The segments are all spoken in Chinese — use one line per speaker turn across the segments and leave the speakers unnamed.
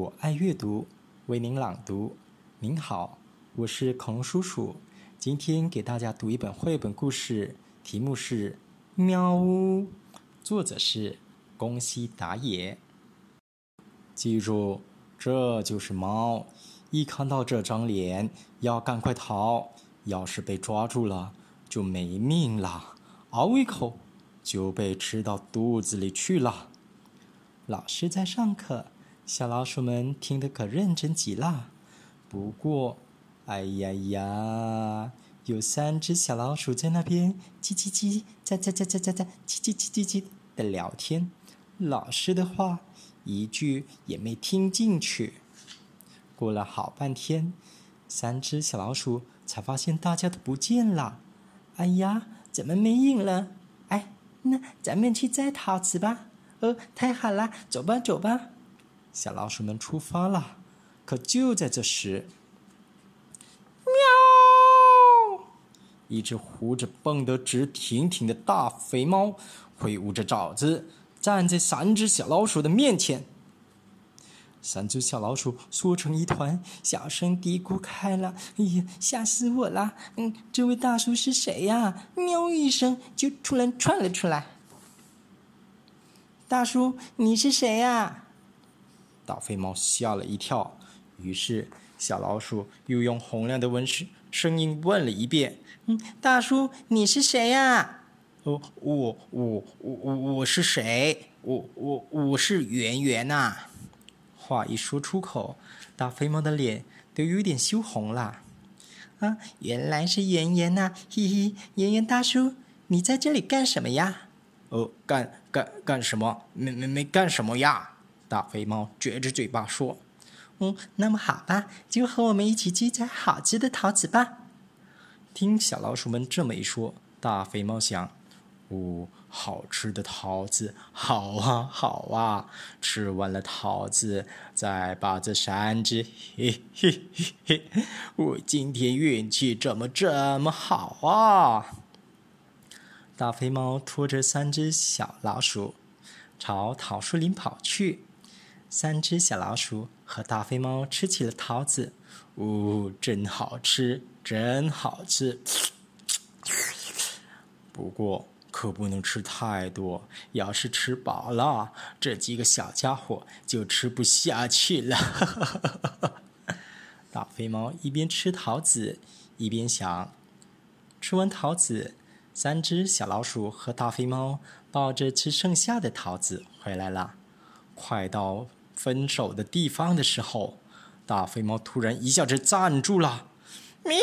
我爱阅读，为您朗读。您好，我是恐龙叔叔。今天给大家读一本绘本故事，题目是《喵呜》，作者是宫西达也。记住，这就是猫。一看到这张脸，要赶快逃。要是被抓住了，就没命了。咬一口，就被吃到肚子里去了。老师在上课。小老鼠们听得可认真极了，不过，哎呀呀，有三只小老鼠在那边叽叽叽，在在在在在在叽叽叽叽叽的聊天，老师的话一句也没听进去。过了好半天，三只小老鼠才发现大家都不见了。哎呀，怎么没影了？哎，那咱们去摘桃子吧。哦，太好了，走吧，走吧。小老鼠们出发了，可就在这时，喵！一只胡子蹦得直挺挺的大肥猫挥舞着爪子，站在三只小老鼠的面前。三只小老鼠缩成一团，小声嘀咕开了：“哎呀，吓死我了！嗯，这位大叔是谁呀？”喵一声就突然窜了出来。大叔，你是谁呀？大肥猫吓了一跳，于是小老鼠又用洪亮的问声声音问了一遍：“嗯，大叔，你是谁呀？”“哦，我我我我我是谁？我我我是圆圆呐！”话一说出口，大肥猫的脸都有点羞红了。“啊，原来是圆圆呐！嘿嘿，圆圆大叔，你在这里干什么呀？”“哦，干干干什么？没没没干什么呀？”大肥猫撅着嘴巴说：“嗯，那么好吧，就和我们一起去摘好吃的桃子吧。”听小老鼠们这么一说，大肥猫想：“哦，好吃的桃子，好啊，好啊！吃完了桃子，再把这三只，嘿嘿嘿嘿，我今天运气怎么这么好啊？”大肥猫拖着三只小老鼠，朝桃树林跑去。三只小老鼠和大肥猫吃起了桃子，呜，真好吃，真好吃。不过可不能吃太多，要是吃饱了，这几个小家伙就吃不下去了。大肥猫一边吃桃子，一边想。吃完桃子，三只小老鼠和大肥猫抱着吃剩下的桃子回来了。快到。分手的地方的时候，大肥猫突然一下子站住了，喵！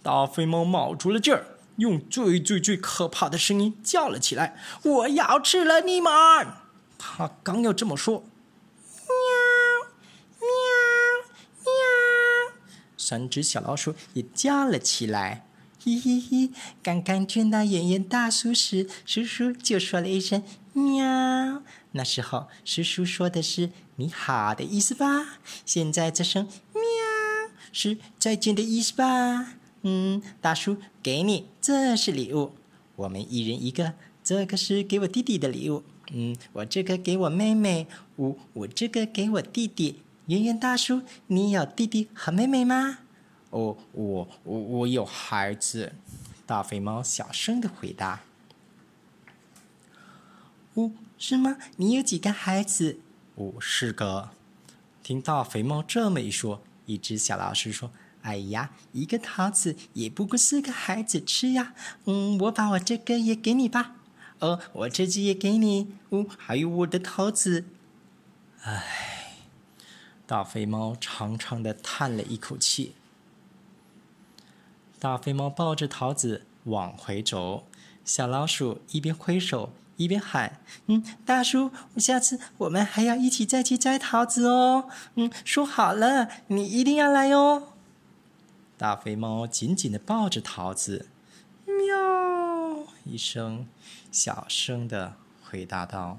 大肥猫卯足了劲儿，用最最最可怕的声音叫了起来：“我要吃了你们！”他刚要这么说，喵喵喵，三只小老鼠也叫了起来。嘿嘿嘿！刚刚见到圆圆大叔时，叔叔就说了一声“喵”。那时候，叔叔说的是“你好”的意思吧？现在这声“喵”是再见的意思吧？嗯，大叔，给你，这是礼物，我们一人一个。这个是给我弟弟的礼物。嗯，我这个给我妹妹。我我这个给我弟弟。圆圆大叔，你有弟弟和妹妹吗？哦，我我我有孩子，大肥猫小声的回答。哦，是吗？你有几个孩子？哦，是个。听大肥猫这么一说，一只小老鼠说：“哎呀，一个桃子也不过四个孩子吃呀。嗯，我把我这个也给你吧。哦，我这只也给你。哦，还有我的桃子。”唉，大肥猫长长的叹了一口气。大肥猫抱着桃子往回走，小老鼠一边挥手一边喊：“嗯，大叔，下次我们还要一起再去摘桃子哦。嗯，说好了，你一定要来哦。”大肥猫紧紧的抱着桃子，喵一声，小声的回答道。